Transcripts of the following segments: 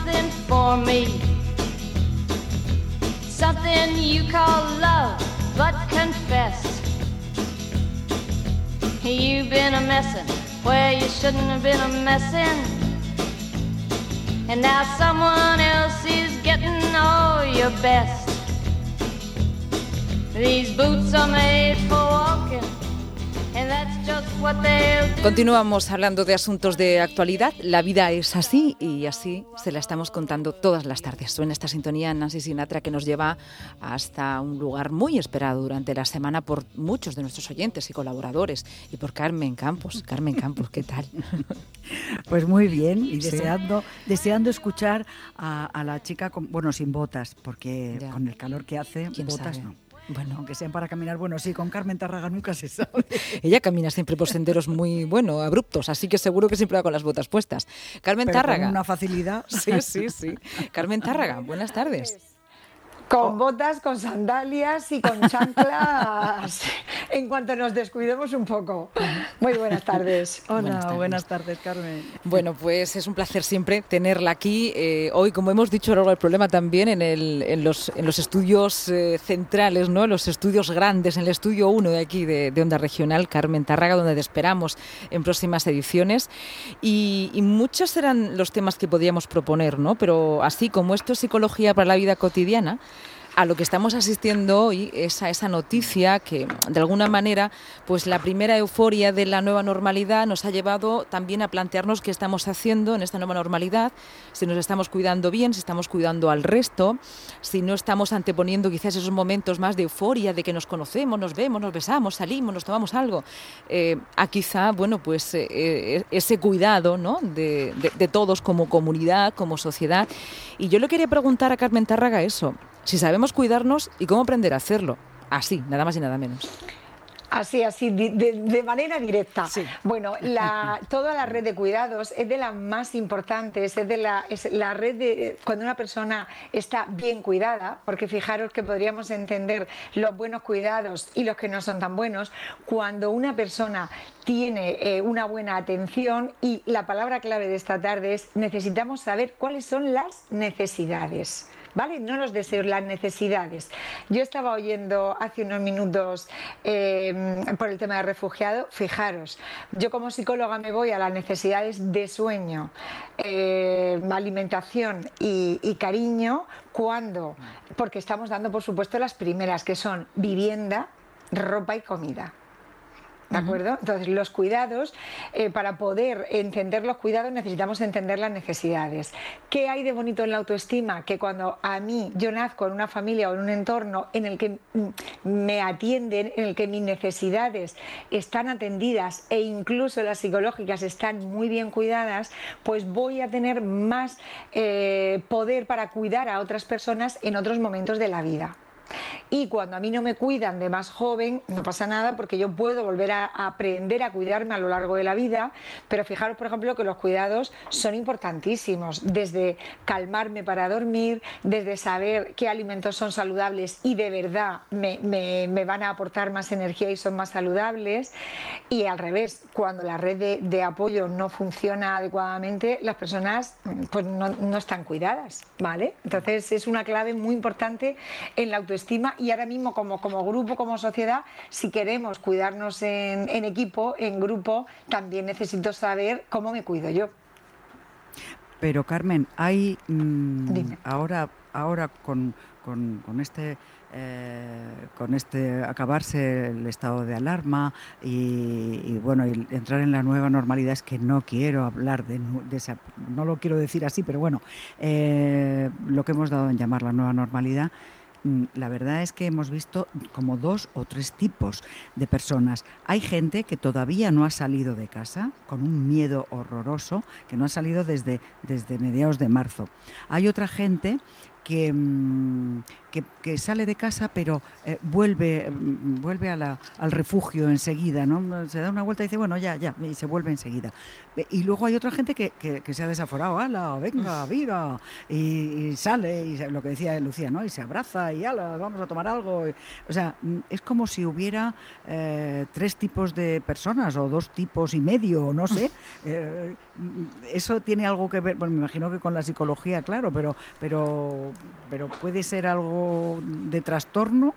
something for me. Something you call love, but confess. You've been a messin' where you shouldn't have been a messin'. And now someone else is getting all your best. These boots are made for. Continuamos hablando de asuntos de actualidad. La vida es así y así se la estamos contando todas las tardes. Suena esta sintonía Nancy Sinatra que nos lleva hasta un lugar muy esperado durante la semana por muchos de nuestros oyentes y colaboradores y por Carmen Campos. Carmen Campos, ¿qué tal? Pues muy bien y deseando, deseando escuchar a, la chica, con, bueno, sin botas, porque con el calor que hace, botas no. Bueno, aunque sean para caminar, bueno, sí, con Carmen Tarraga nunca se sabe. Ella camina siempre por senderos muy, bueno, abruptos, así que seguro que siempre va con las botas puestas. Carmen Tárraga. Con una facilidad. Sí, sí, sí. Carmen Tárraga, buenas tardes. Con botas, con sandalias y con chanclas en cuanto nos descuidemos un poco. Muy buenas tardes. Hola, buenas tardes, Carmen. Bueno, pues es un placer siempre tenerla aquí. Eh, hoy, como hemos dicho a lo largo del problema, también en, el, en, los, en los estudios eh, centrales, ¿no? en los estudios grandes, en el estudio 1 de aquí de, Onda Regional, Carmen Tarraga, donde te esperamos en próximas ediciones. Y, y muchos serán los temas que podríamos proponer, ¿no? pero así como esto es psicología para la vida cotidiana, a lo que estamos asistiendo hoy es a esa noticia que de alguna manera pues la primera euforia de la nueva normalidad nos ha llevado también a plantearnos qué estamos haciendo en esta nueva normalidad, si nos estamos cuidando bien, si estamos cuidando al resto, si no estamos anteponiendo quizás esos momentos más de euforia de que nos conocemos, nos vemos, nos besamos, salimos, nos tomamos algo, eh, a quizá bueno pues eh, eh, ese cuidado ¿no? de, de todos como comunidad, como sociedad. Y yo le quería preguntar a Carmen Tárraga eso si sabemos cuidarnos y cómo aprender a hacerlo. Así, nada más y nada menos. Así, así, de, manera directa. Bueno, la, toda la red de cuidados es de las más importantes, es de la, es la red de cuando una persona está bien cuidada, porque fijaros que podríamos entender los buenos cuidados y los que no son tan buenos, cuando una persona tiene eh, una buena atención y la palabra clave de esta tarde es necesitamos saber cuáles son las necesidades. ¿Vale? No los deseos, las necesidades. Yo estaba oyendo hace unos minutos eh, por el tema de refugiado, fijaros, yo como psicóloga me voy a las necesidades de sueño, eh, alimentación y, y cariño, cuando, porque estamos dando por supuesto las primeras, que son vivienda, ropa y comida. ¿De acuerdo? Entonces, los cuidados, eh, para poder entender los cuidados necesitamos entender las necesidades. ¿Qué hay de bonito en la autoestima? Que cuando a mí yo nazco en una familia o en un entorno en el que me atienden, en el que mis necesidades están atendidas e incluso las psicológicas están muy bien cuidadas, pues voy a tener más eh, poder para cuidar a otras personas en otros momentos de la vida. Y cuando a mí no me cuidan de más joven, no pasa nada porque yo puedo volver a, aprender a cuidarme a lo largo de la vida, pero fijaros, por ejemplo, que los cuidados son importantísimos, desde calmarme para dormir, desde saber qué alimentos son saludables y de verdad me, van a aportar más energía y son más saludables, y al revés, cuando la red de, apoyo no funciona adecuadamente, las personas pues no, no están cuidadas, ¿vale? Entonces es una clave muy importante en la autoestima y ahora mismo como, como grupo, como sociedad, si queremos cuidarnos en, equipo, en grupo, también necesito saber cómo me cuido yo. Pero Carmen, hay mm, ahora, ahora con, con, este eh, con este acabarse el estado de alarma y, bueno y entrar en la nueva normalidad es que no quiero hablar de, esa no lo quiero decir así pero bueno eh, lo que hemos dado en llamar la nueva normalidad la verdad es que hemos visto como dos o tres tipos de personas. Hay gente que todavía no ha salido de casa con un miedo horroroso, que no ha salido desde, desde mediados de marzo. Hay otra gente que, mm, que, sale de casa pero eh, vuelve, mm, vuelve a la, al refugio enseguida, ¿no? Se da una vuelta y dice, bueno, ya, ya, y se vuelve enseguida. Y luego hay otra gente que, que, se ha desaforado, ala, venga, viva, y, sale, y lo que decía Lucía, ¿no? Y se abraza, y ala, vamos a tomar algo. O sea, mm, es como si hubiera eh, tres tipos de personas, o dos tipos y medio, no sé. Eh, eso tiene algo que ver, bueno, me imagino que con la psicología, claro, pero, pero, pero puede ser algo de trastorno.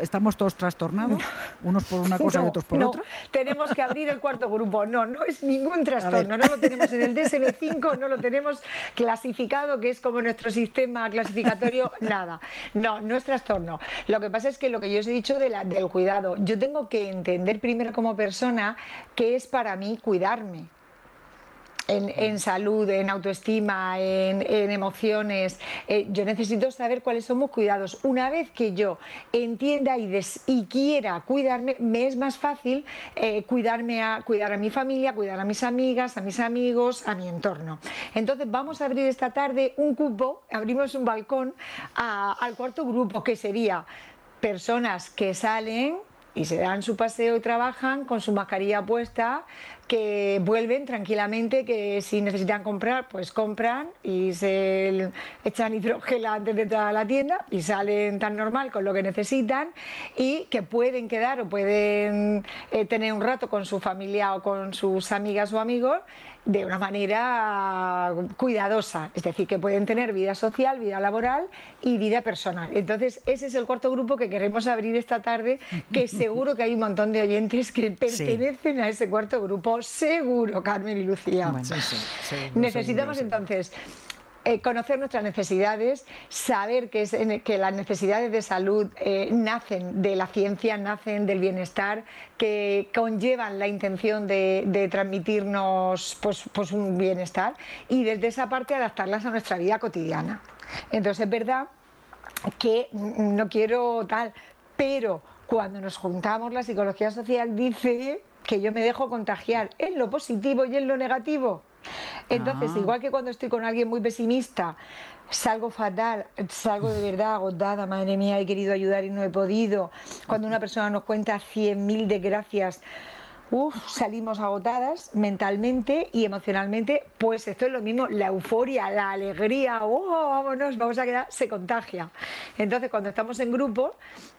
¿Estamos todos trastornados? ¿Unos por una cosa y otros por no. otra? Tenemos que abrir el cuarto grupo. No, no es ningún trastorno. No lo tenemos en el DSM-5, no lo tenemos clasificado, que es como nuestro sistema clasificatorio. Nada. No, no es trastorno. Lo que pasa es que lo que yo os he dicho de la, del cuidado, yo tengo que entender primero como persona qué es para mí cuidarme en, salud, en autoestima, en, emociones. Eh, yo necesito saber cuáles son mis cuidados. Una vez que yo entienda y, y quiera cuidarme, me es más fácil eh, cuidarme a, cuidar a mi familia, cuidar a mis amigas, a mis amigos, a mi entorno. Entonces vamos a abrir esta tarde un cupo, abrimos un balcón al cuarto grupo, que sería personas que salen y se dan su paseo y trabajan con su mascarilla puesta, que vuelven tranquilamente, que si necesitan comprar, pues compran y se echan hidrogel antes de entrar a la tienda y salen tan normal con lo que necesitan y que pueden quedar o pueden eh, tener un rato con su familia o con sus amigas o amigos de una manera cuidadosa, es decir, que pueden tener vida social, vida laboral y vida personal. Entonces, ese es el cuarto grupo que queremos abrir esta tarde, que seguro que hay un montón de oyentes que pertenecen a ese cuarto grupo, seguro, Carmen y Lucía. Necesitamos entonces eh, conocer nuestras necesidades, saber que, las necesidades de salud eh, nacen de la ciencia, nacen del bienestar, que conllevan la intención de, transmitirnos pues, pues un bienestar y desde esa parte adaptarlas a nuestra vida cotidiana. Entonces es verdad que no quiero tal, pero cuando nos juntamos la psicología social dice que yo me dejo contagiar en lo positivo y en lo negativo. Entonces, ah. igual que cuando estoy con alguien muy pesimista, salgo fatal, salgo de verdad agotada, madre mía, he querido ayudar y no he podido. Cuando una persona nos cuenta cien mil desgracias, uf, salimos agotadas mentalmente y emocionalmente, pues esto es lo mismo, la euforia, la alegría, oh, vámonos, vamos a quedar, se contagia. Entonces, cuando estamos en grupo,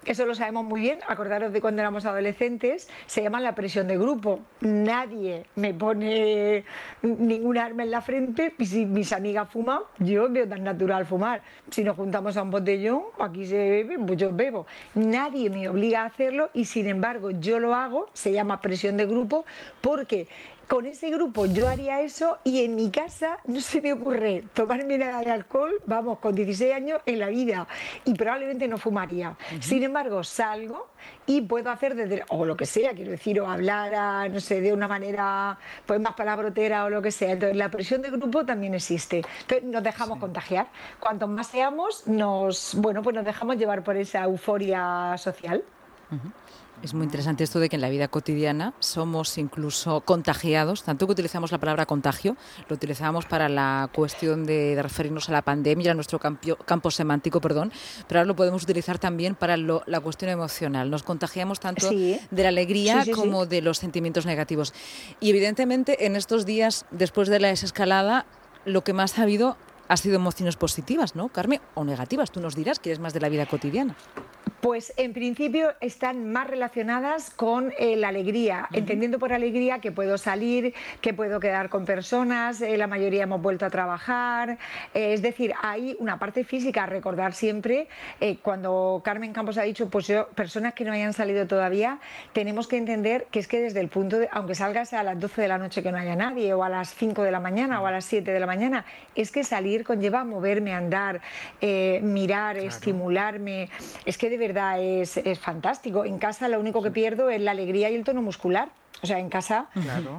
eso lo sabemos muy bien, acordaros de cuando éramos adolescentes, se llama la presión de grupo. Nadie me pone ningún arma en la frente y si mis amigas fuman, yo veo tan natural fumar. Si nos juntamos a un botellón, aquí se bebe, pues yo bebo. Nadie me obliga a hacerlo y sin embargo yo lo hago, se llama presión de grupo, porque con ese grupo yo haría eso y en mi casa no se me ocurre tomarme nada de alcohol, vamos, con 16 años en la vida y probablemente no fumaría. Sin embargo, salgo y puedo hacer desde, o lo que sea, quiero decir, o hablar, no sé, de una manera pues más palabrotera o lo que sea. Entonces, la presión de grupo también existe. Entonces, nos dejamos contagiar. Cuanto más seamos, nos, bueno, pues nos dejamos llevar por esa euforia social. Es muy interesante esto de que en la vida cotidiana somos incluso contagiados, tanto que utilizamos la palabra contagio, lo utilizamos para la cuestión de, referirnos a la pandemia, a nuestro campo, semántico, perdón, pero ahora lo podemos utilizar también para la cuestión emocional. Nos contagiamos tanto de la alegría como de los sentimientos negativos. Y evidentemente en estos días, después de la desescalada, lo que más ha habido ha sido emociones positivas, ¿no, Carmen? O negativas, tú nos dirás que es más de la vida cotidiana. Pues en principio están más relacionadas con eh, la alegría, entendiendo por alegría que puedo salir, que puedo quedar con personas, eh, la mayoría hemos vuelto a trabajar, eh, es decir, hay una parte física, recordar siempre, cuando Carmen Campos ha dicho, pues yo, personas que no hayan salido todavía, tenemos que entender que es que desde el punto de, aunque salgas a las 12 de la noche que no haya nadie, o a las 5 de la mañana, o a las 7 de la mañana, es que salir conlleva moverme, andar, mirar, estimularme, es que de verdad es, fantástico. En casa lo único que pierdo es la alegría y el tono muscular O sea, en casa,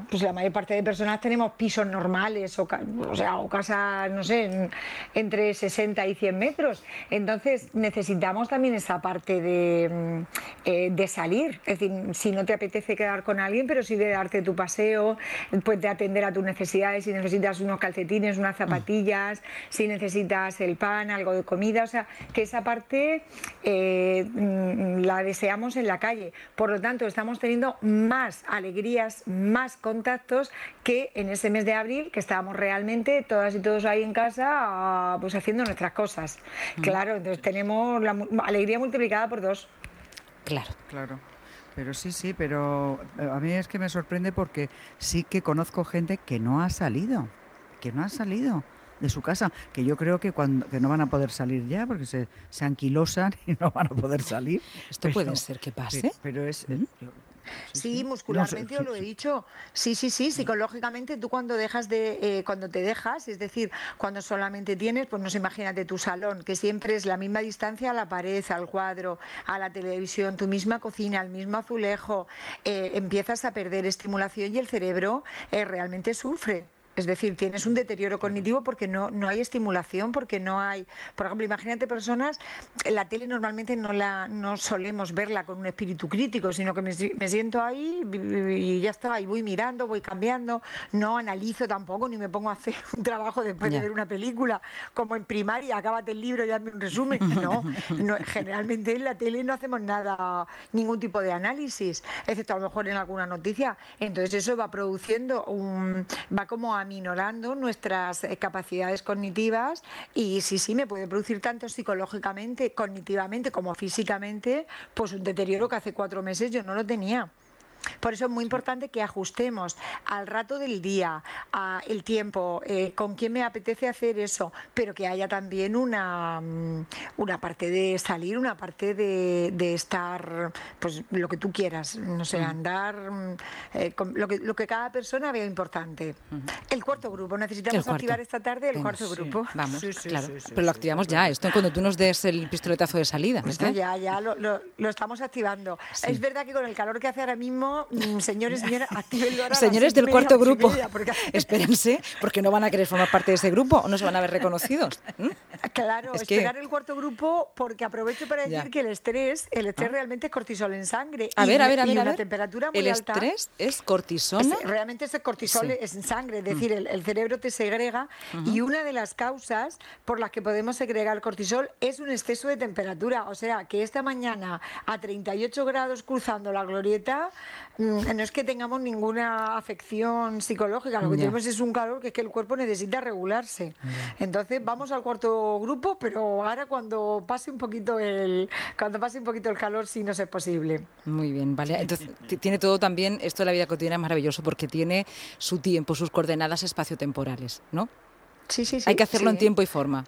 pues la mayor parte de personas tenemos pisos normales, o, o sea, o casas, no sé, entre 60 y 100 metros. Entonces, necesitamos también esa parte de, mm, eh, de salir. Es decir, si no te apetece quedar con alguien, pero sí de darte tu paseo, pues de atender a tus necesidades, si necesitas unos calcetines, unas zapatillas, si necesitas el pan, algo de comida. O sea, que esa parte eh, mm, la deseamos en la calle. Por lo tanto, estamos teniendo más alegría alegrías, más contactos que en ese mes de abril que estábamos realmente todas y todos ahí en casa pues haciendo nuestras cosas. Mm. Claro, entonces tenemos la alegría multiplicada por dos. Claro. Claro. Pero sí, sí, pero eh, a mí es que me sorprende porque sí que conozco gente que no ha salido, que no ha salido de su casa, que yo creo que cuando que no van a poder salir ya porque se, se anquilosan y no van a poder salir. Esto puede ser que pase. Pero, es, ¿Mm? Sí, muscularmente os lo he dicho. Sí, sí, sí, psicológicamente tú cuando dejas de, eh, cuando te dejas, es decir, cuando solamente tienes, pues no sé, imagínate tu salón, que siempre es la misma distancia a la pared, al cuadro, a la televisión, tu misma cocina, el mismo azulejo, eh, empiezas a perder estimulación y el cerebro eh, realmente sufre. Es decir, tienes un deterioro cognitivo porque no, no hay estimulación, porque no hay, por ejemplo, imagínate personas, la tele normalmente no la no solemos verla con un espíritu crítico, sino que me, siento ahí y ya está, y voy mirando, voy cambiando, no analizo tampoco, ni me pongo a hacer un trabajo después de ver una película, como en primaria, acábate el libro y hazme un resumen. No, no, generalmente en la tele no hacemos nada, ningún tipo de análisis, excepto a lo mejor en alguna noticia. Entonces eso va produciendo un, va como a aminorando nuestras eh, capacidades cognitivas y sí, sí, me puede producir tanto psicológicamente, cognitivamente como físicamente, pues un deterioro que hace cuatro meses yo no lo tenía. Por eso es muy importante que ajustemos al rato del día, a el tiempo, eh, con quién me apetece hacer eso, pero que haya también una, mm, una parte de salir, una parte de, estar, pues lo que tú quieras, no sé, mm. andar, mm, eh, lo, que, lo que cada persona vea importante. El cuarto grupo, necesitamos activar esta tarde el cuarto grupo. Vamos, claro. pero lo activamos ya, esto cuando tú nos des el pistoletazo de salida. ya, ya lo, lo, estamos activando. Es verdad que con el calor que hace ahora mismo, Mm, señores, Señores del cuarto grupo, espérense, porque no van a querer formar parte de ese grupo o no se van a ver reconocidos. Claro, es esperar el cuarto grupo porque aprovecho para decir que el estrés, el estrés ah. realmente es cortisol en sangre. A ver, a ver, a ver. una temperatura muy el estrés es cortisol. realmente ese cortisol es en sangre, es decir, mm. el, cerebro te segrega y una de las causas por las que podemos segregar el cortisol es un exceso de temperatura. O sea, que esta mañana a 38 grados cruzando la glorieta Mm, no es que tengamos ninguna afección psicológica, lo que tenemos es un calor que es que el cuerpo necesita regularse. Entonces vamos al cuarto grupo, pero ahora cuando pase un poquito el cuando pase un poquito el calor sí no es posible. Muy bien, vale. Entonces tiene todo también esto de la vida cotidiana es maravilloso porque tiene su tiempo, sus coordenadas espaciotemporales, ¿no? Sí, sí, sí. Hay que hacerlo en tiempo y forma.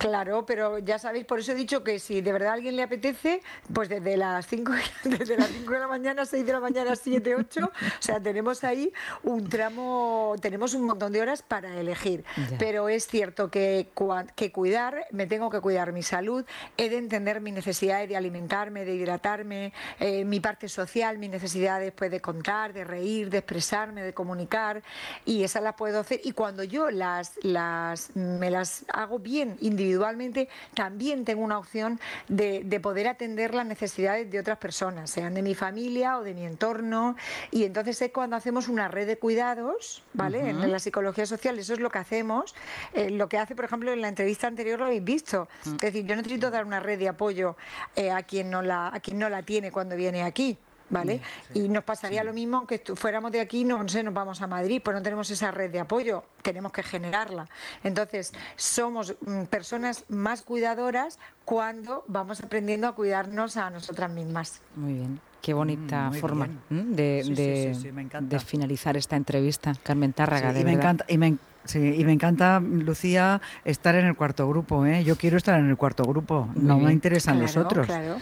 Claro, pero ya sabéis, por eso he dicho que si de verdad a alguien le apetece, pues desde las 5 desde las 5 de la mañana, 6 de la mañana, 7, 8, o sea, tenemos ahí un tramo, tenemos un montón de horas para elegir. Pero es cierto que, que cuidar, me tengo que cuidar mi salud, he de entender mi necesidad de alimentarme, de hidratarme, eh, mi parte social, mi necesidad después de contar, de reír, de expresarme, de comunicar, y esas las puedo hacer. Y cuando yo las, las me las hago bien individualmente, individualmente, también tengo una opción de, poder atender las necesidades de otras personas, sean de mi familia o de mi entorno. Y entonces es cuando hacemos una red de cuidados, ¿vale? En la psicología social, eso es lo que hacemos. Eh, lo que hace, por ejemplo, en la entrevista anterior lo habéis visto. Mm. Es decir, yo necesito dar una red de apoyo eh, a, quien no la, a quien no la tiene cuando viene aquí. ¿Vale? Y nos pasaría lo mismo aunque fuéramos de aquí, no, sé, nos vamos a Madrid, pues no tenemos esa red de apoyo, tenemos que generarla. Entonces, somos mm, personas más cuidadoras cuando vamos aprendiendo a cuidarnos a nosotras mismas. Muy bien. Qué bonita mm, forma de, de, finalizar esta entrevista, Carmen Tárraga. de me encanta, y me, Sí, y me encanta, Lucía, estar en el cuarto grupo. ¿eh? Yo quiero estar en el cuarto grupo, no me interesan los otros. Claro.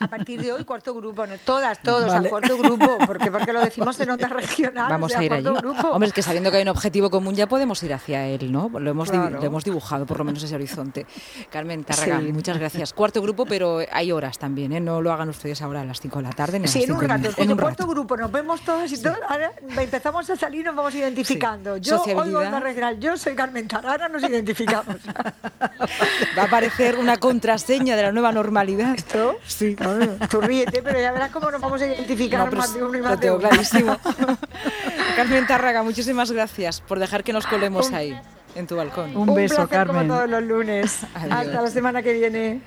A partir de hoy, cuarto grupo, no, todas, todos al cuarto grupo, porque, porque lo decimos en otras regional. Vamos a ir allí. Hombre, es que sabiendo que hay un objetivo común ya podemos ir hacia él, ¿no? Lo hemos, lo hemos dibujado, por lo menos ese horizonte. Carmen Tarraga, muchas gracias. Cuarto grupo, pero hay horas también, ¿eh? No lo hagan ustedes ahora a las 5 de la tarde. Ni sí, en un rato. En un cuarto grupo nos vemos todos y todos. Ahora empezamos a salir y nos vamos identificando. Yo regional, yo soy Carmen Tarraga, nos identificamos. Va a aparecer una contraseña de la nueva normalidad. ¿Esto? Sí. Tú ríete, pero ya verás cómo nos vamos a identificar más de uno y más de uno. clarísimo. Carmen Tarraga, muchísimas gracias por dejar que nos colemos ahí, en tu balcón. Un, beso, placer Carmen. como todos los lunes. Hasta la semana que viene.